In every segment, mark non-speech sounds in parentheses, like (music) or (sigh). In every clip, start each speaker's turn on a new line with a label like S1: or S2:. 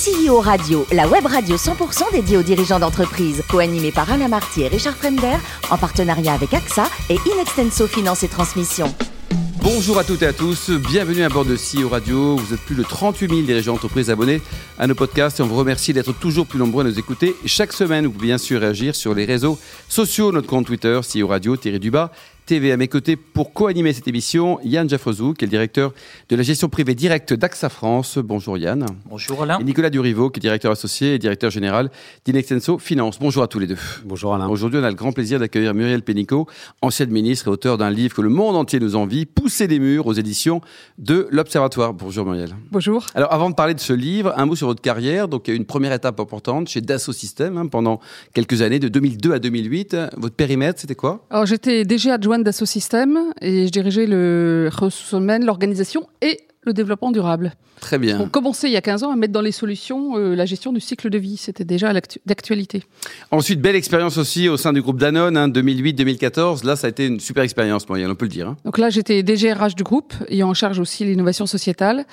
S1: CEO Radio, la web radio 100% dédiée aux dirigeants d'entreprise, co-animée par Alain Marty et Richard Fremder, en partenariat avec AXA et Inextenso Finance et Transmission.
S2: Bonjour à toutes et à tous, bienvenue à bord de CEO Radio. Vous êtes plus de 38 000 dirigeants d'entreprise abonnés à nos podcasts et on vous remercie d'être toujours plus nombreux à nous écouter. Chaque semaine, vous pouvez bien sûr réagir sur les réseaux sociaux, notre compte Twitter, CEO Radio, Thierry Dubas, TV. À mes côtés, pour co-animer cette émission, Yann Jaffrezou, qui est le directeur de la gestion privée directe d'AXA France. Bonjour Yann.
S3: Bonjour Alain.
S2: Et Nicolas Durivo, qui est directeur associé et directeur général d'Inextenso Finance. Bonjour à tous les deux.
S4: Bonjour Alain.
S2: Aujourd'hui, on a le grand plaisir d'accueillir Muriel Pénicaud, ancienne ministre et auteur d'un livre que le monde entier nous envie, Pousser des murs aux éditions de l'Observatoire. Bonjour Muriel.
S5: Bonjour.
S2: Alors avant de parler de ce livre, un mot sur votre carrière. Donc il y a eu une première étape importante chez Dassault Systèmes hein, pendant quelques années, de 2002 à 2008. Votre périmètre, c'était quoi?
S5: Alors j'étais DG adjointe Dassault Systèmes et je dirigeais le ressources l'organisation et le développement durable.
S2: Très bien.
S5: On commençait il y a 15 ans à mettre dans les solutions euh, la gestion du cycle de vie. C'était déjà d'actualité.
S2: Ensuite, belle expérience aussi au sein du groupe Danone, hein, 2008-2014. Là, ça a été une super expérience, on peut le dire. Hein.
S5: Donc là, j'étais DGRH du groupe, ayant en charge aussi l'innovation sociétale.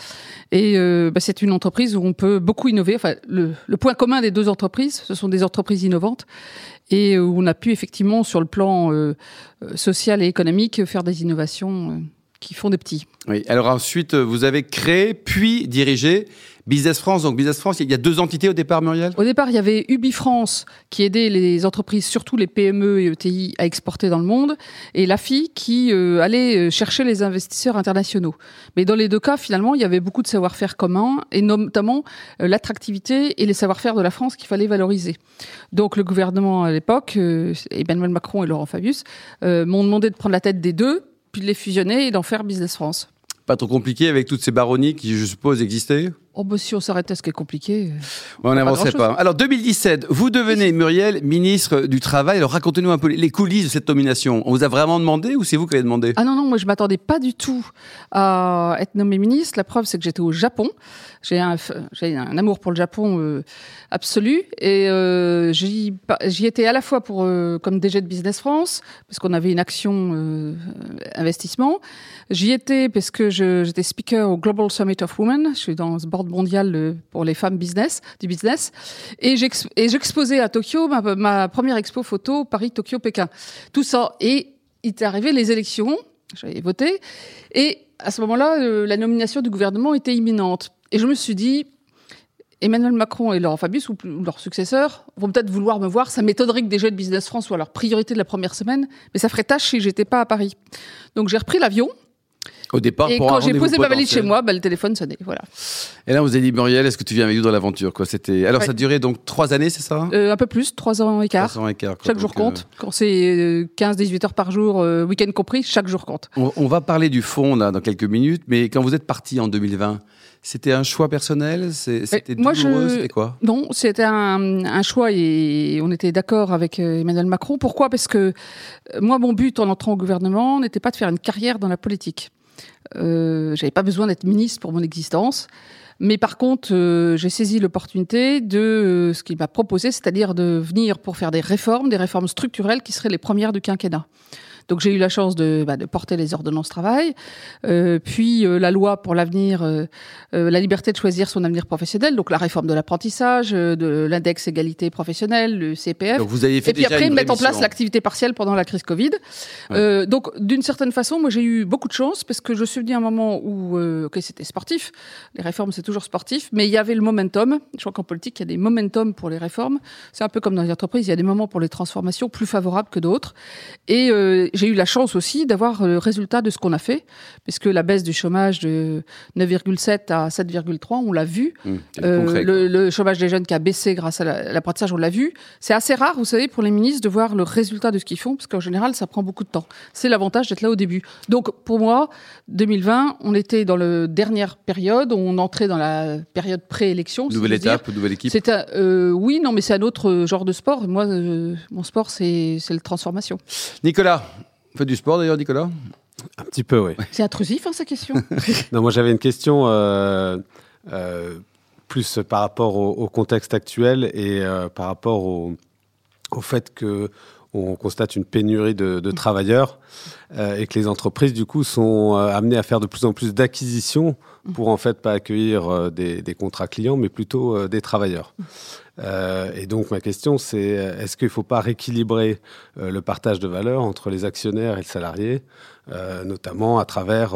S5: Et euh, bah, c'est une entreprise où on peut beaucoup innover. Enfin, le, le point commun des deux entreprises, ce sont des entreprises innovantes et où on a pu effectivement, sur le plan euh, social et économique, faire des innovations euh, qui font des petits.
S2: Oui. Alors ensuite, vous avez créé puis dirigé Business France. Donc Business France, il y a deux entités au départ, Muriel?
S5: Au départ, il y avait Ubi France qui aidait les entreprises, surtout les PME et ETI, à exporter dans le monde, et l'AFI qui euh, allait chercher les investisseurs internationaux. Mais dans les deux cas, finalement, il y avait beaucoup de savoir-faire commun, et notamment euh, l'attractivité et les savoir-faire de la France qu'il fallait valoriser. Donc le gouvernement à l'époque, euh, Emmanuel Macron et Laurent Fabius, m'ont demandé de prendre la tête des deux, de les fusionner et d'en faire Business France.
S2: Pas trop compliqué avec toutes ces baronnies qui, je suppose, existaient?
S5: Oh bah si on s'arrêtait ce qui est compliqué.
S2: on n'avancerait pas, pas. Alors 2017, vous devenez Muriel ministre du Travail. Alors racontez-nous un peu les coulisses de cette nomination. On vous a vraiment demandé ou c'est vous qui avez demandé?
S5: Ah non non, moi je m'attendais pas du tout à être nommé ministre. La preuve c'est que j'étais au Japon. J'ai un, amour pour le Japon euh, absolu et euh, j'y, étais à la fois pour euh, comme DG de Business France parce qu'on avait une action euh, investissement. J'y étais parce que j'étais speaker au Global Summit of Women. Je suis dans ce board mondial pour les femmes business, du business. Et j'exposais à Tokyo ma, première expo photo Paris-Tokyo-Pékin. Tout ça. Et il est arrivé les élections, j'avais voté, et à ce moment-là, la nomination du gouvernement était imminente. Et je me suis dit, Emmanuel Macron et Laurent Fabius, ou leurs successeurs, vont peut-être vouloir me voir. Ça m'étonnerait que déjà de Business France soit leur priorité de la première semaine, mais ça ferait tâche si j'étais pas à Paris. Donc j'ai repris l'avion,
S2: au départ,
S5: et
S2: pour
S5: quand j'ai posé ma valise chez moi, bah, le téléphone sonnait. Voilà.
S2: Et là, vous avez dit Muriel, est-ce que tu viens avec nous dans l'aventure quoi? C'était. Alors, ouais. ça a duré donc trois années, c'est ça?
S5: Euh, Un peu plus, trois ans et quart.
S2: Trois ans et quart. Quoi,
S5: chaque jour compte. Euh... Quand c'est 15-18 heures par jour, euh, week-end compris, chaque jour compte.
S2: On, on, va parler du fond là dans quelques minutes, mais quand vous êtes parti en 2020. C'était un choix personnel? C'était douloureux? je... C'était quoi?
S5: Non, c'était un, un, choix et on était d'accord avec euh, Emmanuel Macron. Pourquoi? Parce que moi, mon but en entrant au gouvernement n'était pas de faire une carrière dans la politique. Euh, J'avais pas besoin d'être ministre pour mon existence. Mais par contre, euh, j'ai saisi l'opportunité de euh, ce qu'il m'a proposé, c'est-à-dire de venir pour faire des réformes, des réformes structurelles qui seraient les premières du quinquennat. Donc j'ai eu la chance de, bah, de, porter les ordonnances travail, euh, puis euh, la loi pour l'avenir, euh, la liberté de choisir son avenir professionnel, donc la réforme de l'apprentissage, de l'index égalité professionnelle, le CPF.
S2: Donc vous avez fait
S5: et puis
S2: déjà
S5: après mettre en place l'activité partielle pendant la crise Covid. Ouais. donc d'une certaine façon, moi j'ai eu beaucoup de chance parce que je suis venu à un moment où, ok c'était sportif, les réformes c'est toujours sportif, mais il y avait le momentum. Je crois qu'en politique il y a des momentum pour les réformes. C'est un peu comme dans les entreprises, il y a des moments pour les transformations plus favorables que d'autres. Et j'ai eu la chance aussi d'avoir le résultat de ce qu'on a fait, puisque la baisse du chômage de 9,7 à 7,3, on l'a vu.
S2: Mmh,
S5: Euh,
S2: concret,
S5: le, le, chômage des jeunes qui a baissé grâce à l'apprentissage, on l'a vu. C'est assez rare, vous savez, pour les ministres de voir le résultat de ce qu'ils font, parce qu'en général, ça prend beaucoup de temps. C'est l'avantage d'être là au début. Donc, pour moi, 2020, on était dans la dernière période, on entrait dans la période pré-élection.
S2: Nouvelle
S5: si
S2: étape, nouvelle équipe.
S5: C'est euh, oui, non, mais c'est un autre genre de sport. Moi, euh, mon sport, c'est la transformation.
S2: Nicolas, faites du sport d'ailleurs, Nicolas
S4: Un petit peu, oui.
S5: C'est intrusif, hein, sa question. (laughs)
S4: non, moi j'avais une question euh, euh, plus par rapport au, au, contexte actuel et euh, par rapport au, au fait que on constate une pénurie de, travailleurs euh, et que les entreprises, du coup, sont euh, amenées à faire de plus en plus d'acquisitions pour en fait pas accueillir euh, des, contrats clients, mais plutôt des travailleurs. Et donc ma question, c'est est-ce qu'il ne faut pas rééquilibrer le partage de valeur entre les actionnaires et le salarié, notamment à travers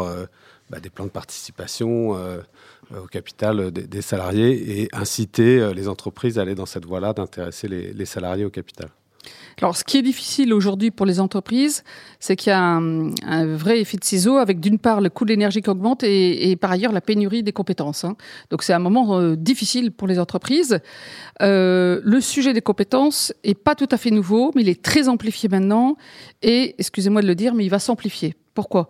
S4: bah, des plans de participation au capital des, salariés et inciter les entreprises à aller dans cette voie-là, d'intéresser les, les salariés au capital?
S5: Alors, ce qui est difficile aujourd'hui pour les entreprises, c'est qu'il y a un, vrai effet de ciseau avec d'une part le coût de l'énergie qui augmente et, par ailleurs la pénurie des compétences. Hein. Donc, c'est un moment euh, difficile pour les entreprises. Euh, le sujet des compétences est pas tout à fait nouveau, mais il est très amplifié maintenant et, excusez-moi de le dire, mais il va s'amplifier. Pourquoi?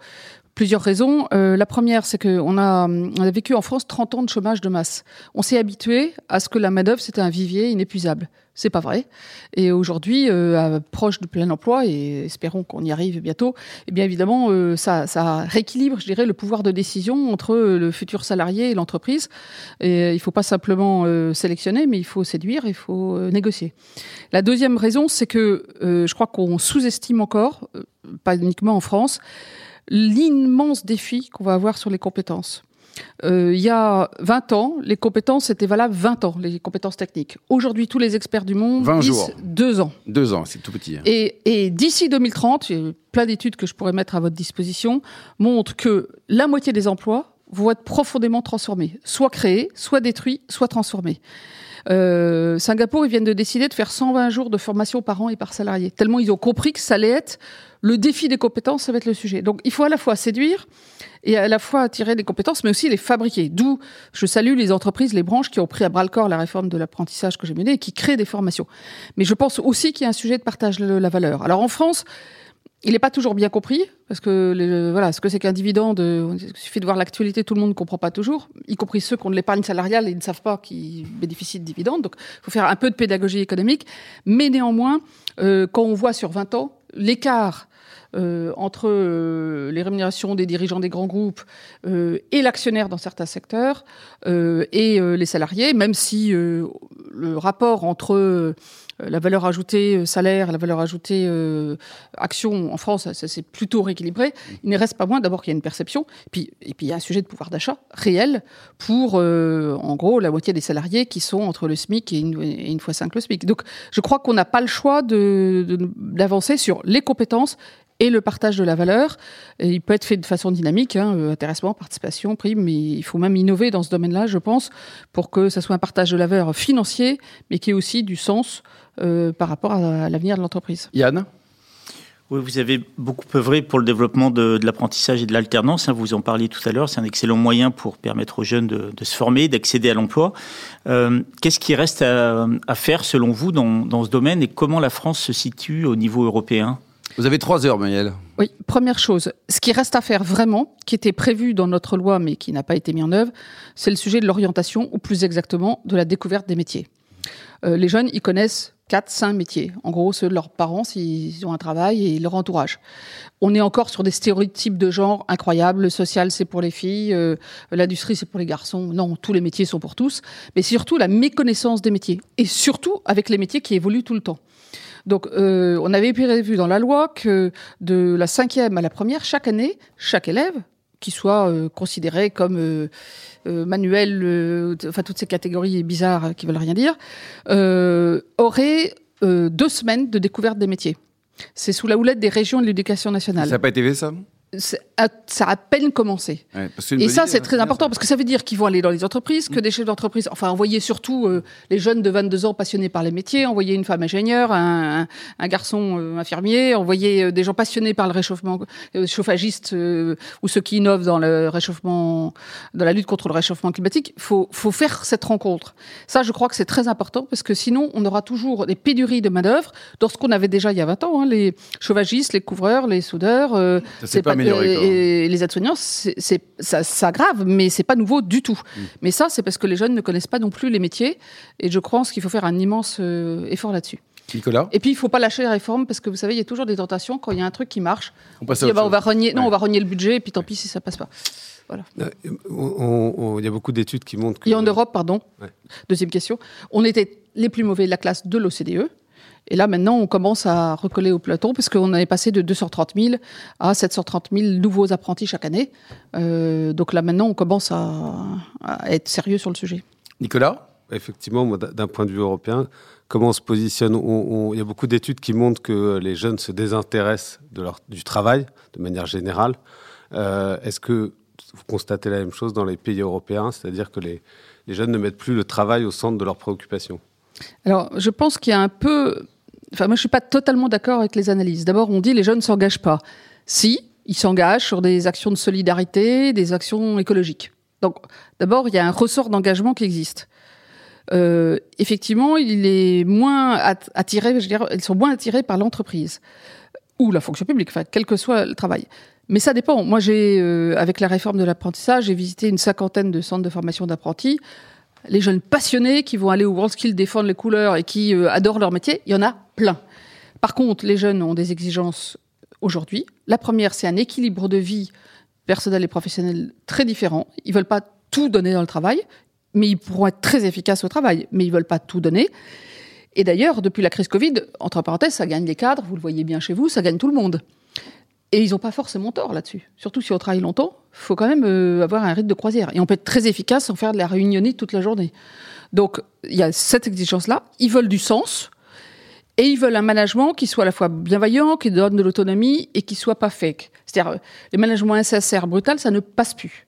S5: Plusieurs raisons. Euh, la première, c'est qu'on a, on a vécu en France 30 ans de chômage de masse. On s'est habitué à ce que la main-d'œuvre, c'était un vivier inépuisable. C'est pas vrai. Et aujourd'hui, euh, proche du plein emploi, et espérons qu'on y arrive bientôt, eh bien évidemment, euh, ça, ça, rééquilibre, je dirais, le pouvoir de décision entre le futur salarié et l'entreprise. Et euh, il faut pas simplement euh, sélectionner, mais il faut séduire, il faut euh, négocier. La deuxième raison, c'est que je crois qu'on sous-estime encore, pas uniquement en France, l'immense défi qu'on va avoir sur les compétences. Euh, il y a 20 ans, les compétences étaient valables 20 ans, les compétences techniques. Aujourd'hui, tous les experts du monde
S2: 20
S5: disent
S2: jours.
S5: 2 ans.
S2: 2 ans, c'est tout petit. Hein.
S5: Et, et d'ici 2030, il y a plein d'études que je pourrais mettre à votre disposition, montrent que la moitié des emplois vont être profondément transformés, soit créés, soit détruits, soit transformés. Euh, Singapour, ils viennent de décider de faire 120 jours de formation par an et par salarié. Tellement ils ont compris que ça allait être le défi des compétences, ça va être le sujet. Donc il faut à la fois séduire et à la fois attirer des compétences, mais aussi les fabriquer. D'où je salue les entreprises, les branches qui ont pris à bras le corps la réforme de l'apprentissage que j'ai menée et qui créent des formations. Mais je pense aussi qu'il y a un sujet de partage de la valeur. Alors en France, il n'est pas toujours bien compris, parce que voilà, ce que c'est qu'un dividende, il suffit de voir l'actualité, tout le monde ne comprend pas toujours, y compris ceux qui ont de l'épargne salariale et ne savent pas qu'ils bénéficient de dividendes. Donc il faut faire un peu de pédagogie économique. Mais néanmoins, euh, quand on voit sur 20 ans l'écart euh, entre euh, les rémunérations des dirigeants des grands groupes euh, et l'actionnaire dans certains secteurs euh, et les salariés, même si le rapport entre la valeur ajoutée salaire la valeur ajoutée action en France, ça, c'est plutôt rééquilibré. Il ne reste pas moins d'abord qu'il y a une perception, puis, et puis il y a un sujet de pouvoir d'achat réel pour, en gros, la moitié des salariés qui sont entre le SMIC et une fois cinq le SMIC. Donc je crois qu'on n'a pas le choix d'avancer sur les compétences et le partage de la valeur. Et il peut être fait de façon dynamique, hein, intéressement, participation, prime, mais il faut même innover dans ce domaine-là, je pense, pour que ça soit un partage de la valeur financier, mais qui ait aussi du sens euh, par rapport à l'avenir de l'entreprise.
S2: Yann?
S3: Oui, vous avez beaucoup œuvré pour le développement de, de l'apprentissage et de l'alternance. Hein, vous en parliez tout à l'heure. C'est un excellent moyen pour permettre aux jeunes de, de se former, d'accéder à l'emploi. Euh, Qu'est-ce qui reste à, à, faire, selon vous, dans, dans ce domaine et comment la France se situe au niveau européen?
S2: Vous avez trois heures, Manuel.
S5: Oui, première chose, ce qui reste à faire vraiment, qui était prévu dans notre loi mais qui n'a pas été mis en œuvre, c'est le sujet de l'orientation, ou plus exactement de la découverte des métiers. Euh, les jeunes, ils connaissent quatre, cinq métiers. En gros, ceux de leurs parents s'ils ont un travail et leur entourage. On est encore sur des stéréotypes de genre incroyables. Le social, c'est pour les filles. Euh, L'industrie, c'est pour les garçons. Non, tous les métiers sont pour tous. Mais surtout la méconnaissance des métiers. Et surtout avec les métiers qui évoluent tout le temps. Donc, euh, on avait prévu dans la loi que de la cinquième à la première, chaque année, chaque élève, qui soit euh, considéré comme euh, manuel, enfin toutes ces catégories bizarres qui veulent rien dire, aurait deux semaines de découverte des métiers. C'est sous la houlette des régions de l'éducation nationale.
S2: Ça n'a pas été fait, ça?
S5: Ça a à peine commencé.
S2: Ouais,
S5: et ça, c'est très important parce que ça veut dire qu'ils vont aller dans les entreprises, que mmh. des chefs d'entreprise, enfin, envoyer surtout euh, les jeunes de 22 ans passionnés par les métiers, envoyer une femme ingénieure, un, un, un garçon euh, infirmier, envoyer euh, des gens passionnés par le réchauffement, euh, chauffagistes ou ceux qui innovent dans le réchauffement, dans la lutte contre le réchauffement climatique. Faut, faut faire cette rencontre. Ça, je crois que c'est très important parce que sinon, on aura toujours des pénuries de main d'œuvre dans ce qu'on avait déjà il y a 20 ans, hein, les chauffagistes, les couvreurs, les soudeurs.
S2: c'est pas
S5: et, et les aides-soignants, c'est ça, ça grave, mais c'est pas nouveau du tout. Mmh. Mais ça, c'est parce que les jeunes ne connaissent pas non plus les métiers, et je pense qu'il faut faire un immense euh, effort là-dessus.
S2: Nicolas?
S5: Et puis il faut pas lâcher la réforme parce que vous savez, il y a toujours des tentations quand il y a un truc qui marche. On, passe on, bah, on va renier, non, ouais. on va renier le budget et puis tant pis si ça passe pas. Voilà.
S4: Il euh, y a beaucoup d'études qui montrent que.
S5: Et en Europe, pardon. Ouais. Deuxième question. On était les plus mauvais de la classe de l'OCDE. Et là, maintenant, on commence à recoller au peloton parce qu'on est passé de 230 000 à 730 000 nouveaux apprentis chaque année. Euh, donc là, maintenant, on commence à, à, être sérieux sur le sujet.
S2: Nicolas
S4: Effectivement, d'un point de vue européen, comment on se positionne on, on, Il y a beaucoup d'études qui montrent que les jeunes se désintéressent de leur, du travail de manière générale. Euh, Est-ce que vous constatez la même chose dans les pays européens, c'est-à-dire que les, les jeunes ne mettent plus le travail au centre de leurs préoccupations?
S5: Alors, je pense qu'il y a un peu Enfin, moi, je suis pas totalement d'accord avec les analyses. D'abord, on dit les jeunes ne s'engagent pas. Si, ils s'engagent sur des actions de solidarité, des actions écologiques. Donc, d'abord, il y a un ressort d'engagement qui existe. Euh, effectivement, il est moins attiré, je veux dire, ils sont moins attirés par l'entreprise ou la fonction publique, enfin, quel que soit le travail. Mais ça dépend. Moi, j'ai, euh, avec la réforme de l'apprentissage, j'ai visité une cinquantaine de centres de formation d'apprentis les jeunes passionnés qui vont aller au WorldSkill défendre les couleurs et qui euh, adorent leur métier, il y en a Par contre, les jeunes ont des exigences aujourd'hui. La première, c'est un équilibre de vie personnel et professionnel très différent. Ils veulent pas tout donner dans le travail, mais ils pourront être très efficaces au travail, mais ils veulent pas tout donner. Et d'ailleurs, depuis la crise Covid, entre parenthèses, ça gagne les cadres, vous le voyez bien chez vous, ça gagne tout le monde. Et ils n'ont pas forcément tort là-dessus. Surtout si on travaille longtemps, faut quand même euh, avoir un rythme de croisière. Et on peut être très efficace sans faire de la réunionnite toute la journée. Donc, il y a cette exigence-là. Ils veulent du sens. Et ils veulent un management qui soit à la fois bienveillant, qui donne de l'autonomie et qui soit pas fake. C'est-à-dire, euh, les managements insincères, brutal, ça ne passe plus.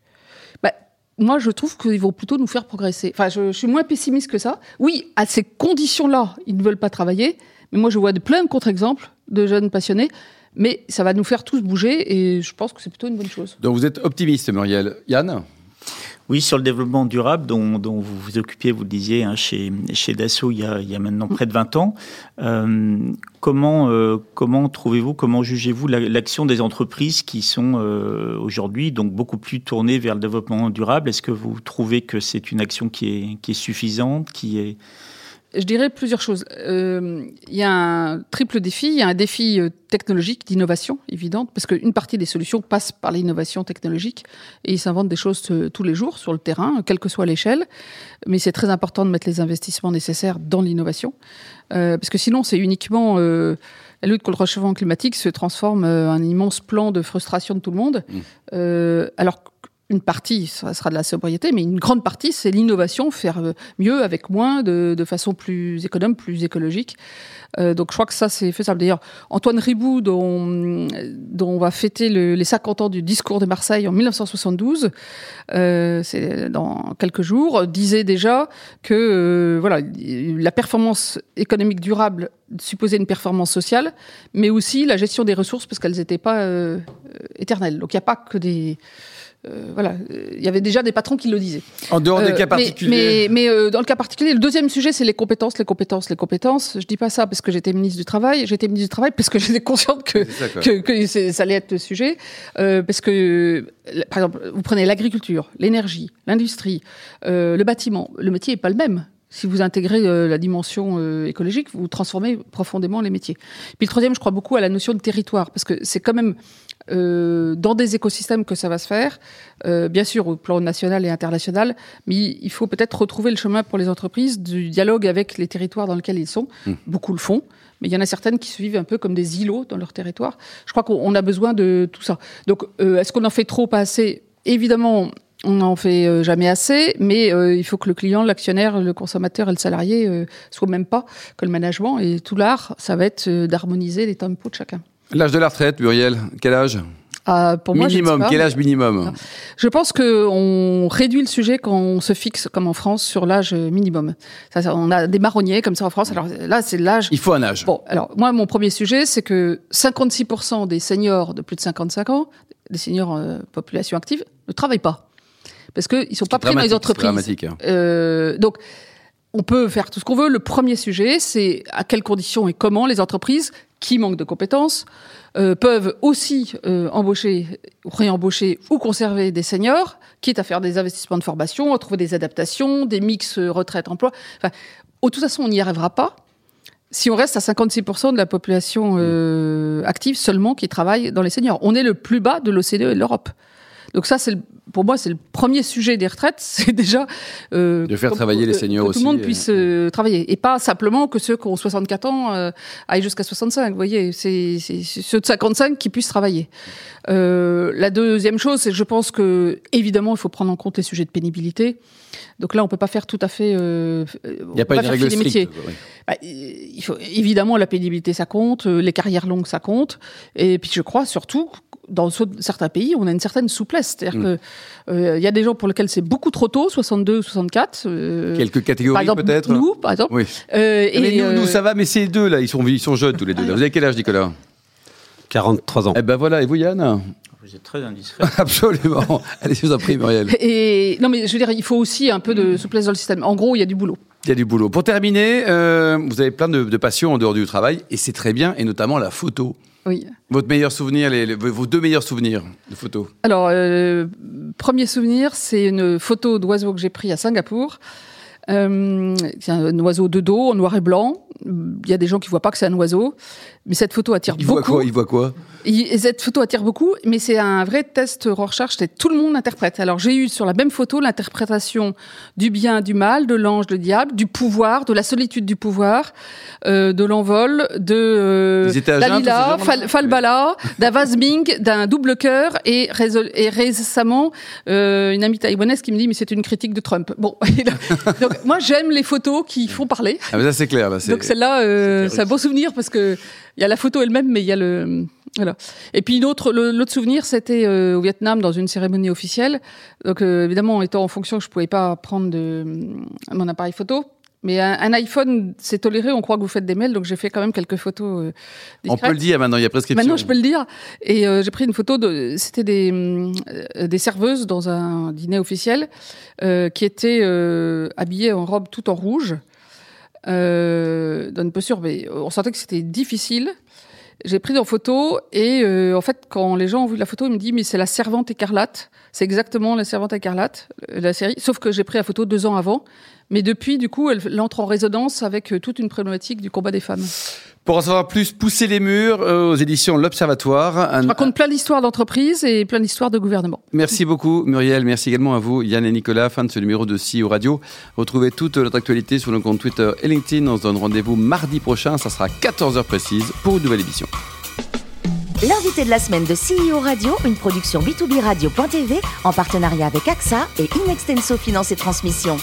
S5: Bah, moi, je trouve qu'ils vont plutôt nous faire progresser. Enfin, je, suis moins pessimiste que ça. Oui, à ces conditions-là, ils ne veulent pas travailler. Mais moi, je vois de plein de contre-exemples de jeunes passionnés mais ça va nous faire tous bouger et je pense que c'est plutôt une bonne chose.
S2: Donc vous êtes optimiste, Muriel. Yann?
S3: Oui, sur le développement durable dont, dont, vous vous occupiez, vous le disiez, hein, chez, chez Dassault il y, a, il y a maintenant près de 20 ans. Euh, comment euh, comment trouvez-vous, comment jugez-vous l'action des entreprises qui sont euh, aujourd'hui donc beaucoup plus tournées vers le développement durable? Est-ce que vous trouvez que c'est une action qui est, qui est suffisante, qui est
S5: je dirais plusieurs choses. Euh, il y a un triple défi. Il y a un défi euh, technologique, d'innovation, évidente, parce qu'une partie des solutions passe par l'innovation technologique et ils s'inventent des choses euh, tous les jours sur le terrain, quelle que soit l'échelle. Mais c'est très important de mettre les investissements nécessaires dans l'innovation, euh, parce que sinon, c'est uniquement euh, la lutte contre le réchauffement climatique se transforme en un immense plan de frustration de tout le monde. Mmh. alors une partie, ça sera de la sobriété, mais une grande partie, c'est l'innovation, faire euh, mieux avec moins, de, de, façon plus économe, plus écologique. Euh, donc je crois que ça, c'est faisable. D'ailleurs, Antoine Ribou, dont, dont on va fêter le, les 50 ans du discours de Marseille en 1972, euh, c'est dans quelques jours, disait déjà que voilà, la performance économique durable supposait une performance sociale, mais aussi la gestion des ressources, parce qu'elles n'étaient pas éternelles. Donc il n'y a pas que des euh, voilà, il y avait déjà des patrons qui le disaient.
S2: En dehors des euh, cas particuliers.
S5: Mais, mais, euh, dans le cas particulier, le deuxième sujet, c'est les compétences, les compétences, les compétences. Je dis pas ça parce que j'étais ministre du travail. J'étais ministre du travail parce que (laughs) j'étais consciente que que, que ça allait être le sujet. parce que, par exemple, vous prenez l'agriculture, l'énergie, l'industrie, le bâtiment. Le métier est pas le même. Si vous intégrez euh, la dimension euh, écologique, vous transformez profondément les métiers. Puis le troisième, je crois beaucoup à la notion de territoire, parce que c'est quand même euh, dans des écosystèmes que ça va se faire, euh, bien sûr au plan national et international, mais il faut peut-être retrouver le chemin pour les entreprises du dialogue avec les territoires dans lesquels ils sont. Mmh. Beaucoup le font, mais il y en a certaines qui se vivent un peu comme des îlots dans leur territoire. Je crois qu'on a besoin de tout ça. Donc, euh, est-ce qu'on en fait trop, pas assez? Évidemment, on n'en fait jamais assez, mais euh, il faut que le client, l'actionnaire, le consommateur et le salarié euh, soient même pas que le management. Et tout l'art, ça va être d'harmoniser les tempos de chacun.
S2: L'âge de la retraite, Muriel, quel âge
S5: euh, pour
S2: minimum, quel âge minimum
S5: Je pense qu'on réduit le sujet quand on se fixe, comme en France, sur l'âge minimum. Ça, on a des marronniers comme ça en France. Alors là, c'est l'âge.
S2: Il faut un âge.
S5: Bon, alors moi, mon premier sujet, c'est que 56% des seniors de plus de 55 ans, des seniors euh, population active, ne travaillent pas parce qu'ils sont pas pris dans les entreprises.
S2: Hein.
S5: Euh, donc, on peut faire tout ce qu'on veut. Le premier sujet, c'est à quelles conditions et comment les entreprises qui manquent de compétences euh, peuvent aussi euh, embaucher, réembaucher ou conserver des seniors, quitte à faire des investissements de formation, à trouver des adaptations, des mix euh, retraite-emploi. Enfin, de toute façon, on n'y arrivera pas si on reste à 56% de la population active seulement qui travaille dans les seniors. On est le plus bas de l'OCDE et de l'Europe. Donc ça, c'est pour moi, c'est le premier sujet des retraites. (laughs) C'est déjà euh,
S2: De faire travailler les
S5: euh,
S2: seniors
S5: que tout le
S2: aussi,
S5: monde
S2: euh,
S5: puisse euh, travailler et pas simplement que ceux qui ont 64 ans euh, aillent jusqu'à 65. Vous voyez, c'est ceux de 55 qui puissent travailler. Euh, la deuxième chose, c'est que je pense que évidemment, il faut prendre en compte les sujets de pénibilité. Donc là, on peut pas faire tout à fait. euh,
S2: Il n'y a pas une règle
S5: métiers.
S2: stricte. oui.
S5: Bah, il faut évidemment la pénibilité, ça compte, euh, les carrières longues, ça compte. Et puis je crois surtout dans ce- certains pays, on a une certaine souplesse. C'est-à-dire
S2: Mm.
S5: que euh, il y a des gens pour lesquels c'est beaucoup trop tôt, 62 ou 64. euh,
S2: Quelques catégories peut-être
S5: nous, par exemple.
S2: Oui.
S5: Euh,
S2: Mais nous,
S5: euh,
S2: nous, ça va, mais ces deux là, ils sont, ils sont jeunes tous les deux. là. Vous avez quel âge, Nicolas?
S4: 43 ans.
S2: Eh ben voilà, et vous, Yann?
S3: Vous êtes très indiscret. (laughs)
S2: Absolument. Allez, je vous en prie, Muriel. (laughs)
S5: Et non, mais je veux dire, il faut aussi un peu de souplesse dans le système. En gros, il y a du boulot.
S2: Il y a du boulot. Pour terminer, euh, vous avez plein de, de passions en dehors du travail, et c'est très bien, et notamment la photo.
S5: Oui.
S2: Votre meilleur souvenir, les- les- vos deux meilleurs souvenirs de photo
S5: Alors, euh, premier souvenir, c'est une photo d'oiseau que j'ai pris à Singapour. Euh, c'est un oiseau de dos en noir et blanc. Il y a des gens qui voient pas que c'est un oiseau, mais cette photo attire
S2: Il voit
S5: beaucoup.
S2: quoi Il voit quoi?
S5: Et cette photo attire beaucoup, mais c'est un vrai test Rorschach. C'est tout le monde interprète. Alors j'ai eu sur la même photo l'interprétation du bien, du mal, de l'ange, du diable, du pouvoir, de la solitude du pouvoir, euh, de l'envol, de euh, Dalila, Fal- Falbala, d'un vase Ming, d'un double cœur, et, récemment euh, une amie taïwanaise qui me dit mais c'est une critique de Trump. Bon, (laughs) donc moi j'aime les photos qui font parler.
S2: Ah, mais ça, c'est clair. Là,
S5: Donc celle-là, euh,
S3: C'est
S5: un beau souvenir parce que il y a la photo elle-même, mais il y a le voilà. Et puis une autre, le- l'autre souvenir, c'était euh, au Vietnam dans une cérémonie officielle. Donc euh, évidemment, étant en fonction, je pouvais pas prendre de mon appareil photo. Mais un, un iPhone, c'est toléré. On croit que vous faites des mails, donc j'ai fait quand même quelques photos. euh,
S2: On peut le dire maintenant, il y a prescription.
S5: Maintenant, je peux le dire. Et euh, j'ai pris une photo de. C'était des euh, des serveuses dans un dîner officiel qui étaient habillées en robe tout en rouge, euh, dans une. Mais on sentait que c'était difficile. J'ai pris en photo et euh, en fait, quand les gens ont vu la photo, ils me disent mais c'est la servante écarlate. C'est exactement la servante écarlate, la série. Sauf que j'ai pris la photo deux ans avant. Mais depuis, du coup, elle, elle entre en résonance avec euh, toute une problématique du combat des femmes.
S2: Pour en savoir plus, Pousser les murs euh, aux éditions L'Observatoire. Un-
S5: Je raconte plein d'histoires d'entreprises et plein d'histoires de gouvernement.
S2: Merci beaucoup Muriel, merci également à vous Yann et Nicolas, fin de ce numéro de CEO Radio. Retrouvez toute notre actualité sur nos comptes Twitter et LinkedIn. On se donne rendez-vous mardi prochain, ça sera 14h précise pour une nouvelle émission.
S1: L'invité de la semaine de CEO Radio, une production B2B Radio.tv en partenariat avec AXA et Inextenso Finance et Transmission.